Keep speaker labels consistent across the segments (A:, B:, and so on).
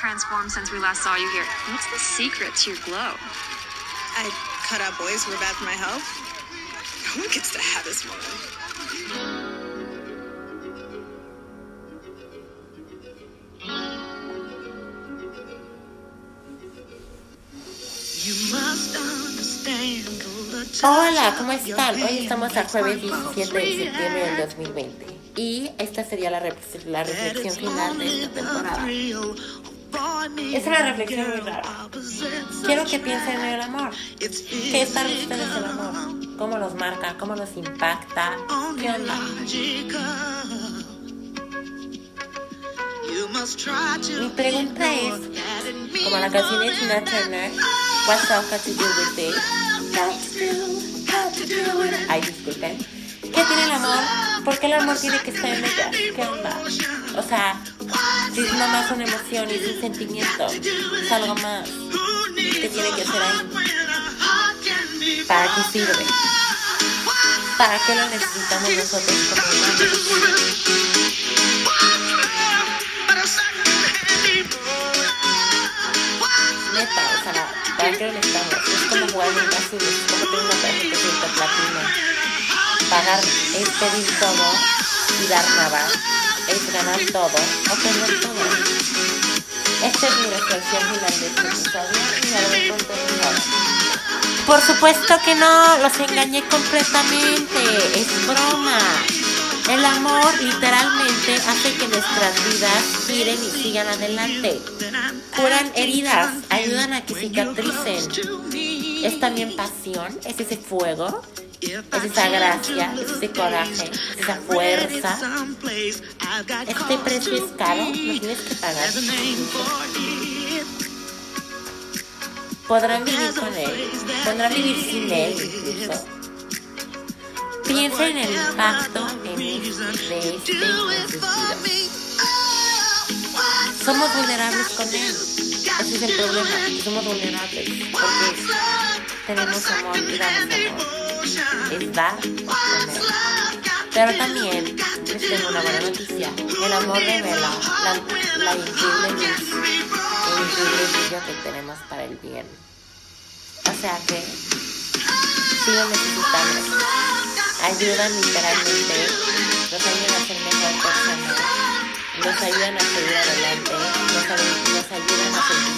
A: definitely transformed since we last saw you here. What's the secret to your glow?
B: I cut out boys who were bad for my health. No one gets to have this woman.
C: Hola, ¿cómo están? Hoy estamos al jueves 17 de septiembre del 2020 y esta sería la, la reflexión final de esta temporada. Es una reflexión muy rara. Quiero que piensen en el amor. ¿Qué es para ustedes el amor? ¿Cómo los marca? ¿Cómo los impacta? ¿Qué onda? Mi pregunta es, como la canción de Tina Turner, What's love got to do with it? Ay, disculpen. ¿Qué tiene el amor? ¿Por qué el amor tiene que estar en ella? ¿Qué onda? O sea, si es nada más una emoción y es un sentimiento, es algo más que tiene que ser ahí. ¿Para qué sirve? ¿Para qué lo necesitamos nosotros como humanos? Neta, o sea, ¿para qué lo necesitamos? Es como jugar en casino, es como tener una tarjeta platino. Pagar es pedir todo y dar nada. Es ganar todo o perder todo. Esta es mi reflexión final de este episodio y me lo voy a Por supuesto que no, los engañé completamente. Es broma. El amor literalmente hace que nuestras vidas giren y sigan adelante. Curan heridas, ayudan a que cicatricen. Es también pasión, es ese fuego, es esa gracia, es ese coraje, es esa fuerza. Este precio es caro, lo tienes que pagar. Podrán vivir con él, podrán vivir sin él incluso. Piensa en el impacto en este, de este. Somos vulnerables con él. Ese es el problema, somos vulnerables. Porque tenemos amor y damos amor. Es dar. Pero también les tengo una buena noticia. El amor revela la, la increíble el increíble brillo que tenemos para el bien. O sea que sí lo necesitamos. Ayudan literalmente, nos ayudan a ser mejor personas, nos ayudan a seguir adelante, nos, nos ayudan a sentirnos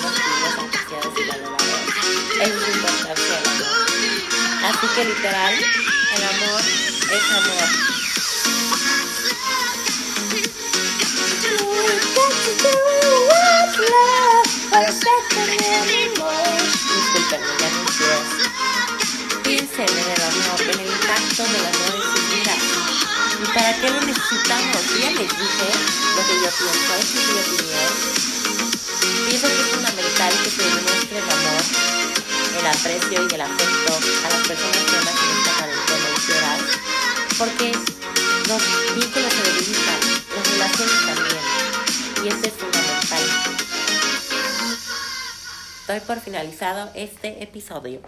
C: Así que literal, el amor es amor. Disculpenme, ya no Piensen en el amor, en el impacto del amor en su vida. ¿Y para qué lo necesitamos? Ya les dije lo que yo pienso, es mi opinión. Pienso que es fundamental que se el aprecio y el afecto a las personas que aman en esta cuarentena porque los vínculos se debilitan, las relaciones también, y esto es fundamental. Doy por finalizado este episodio.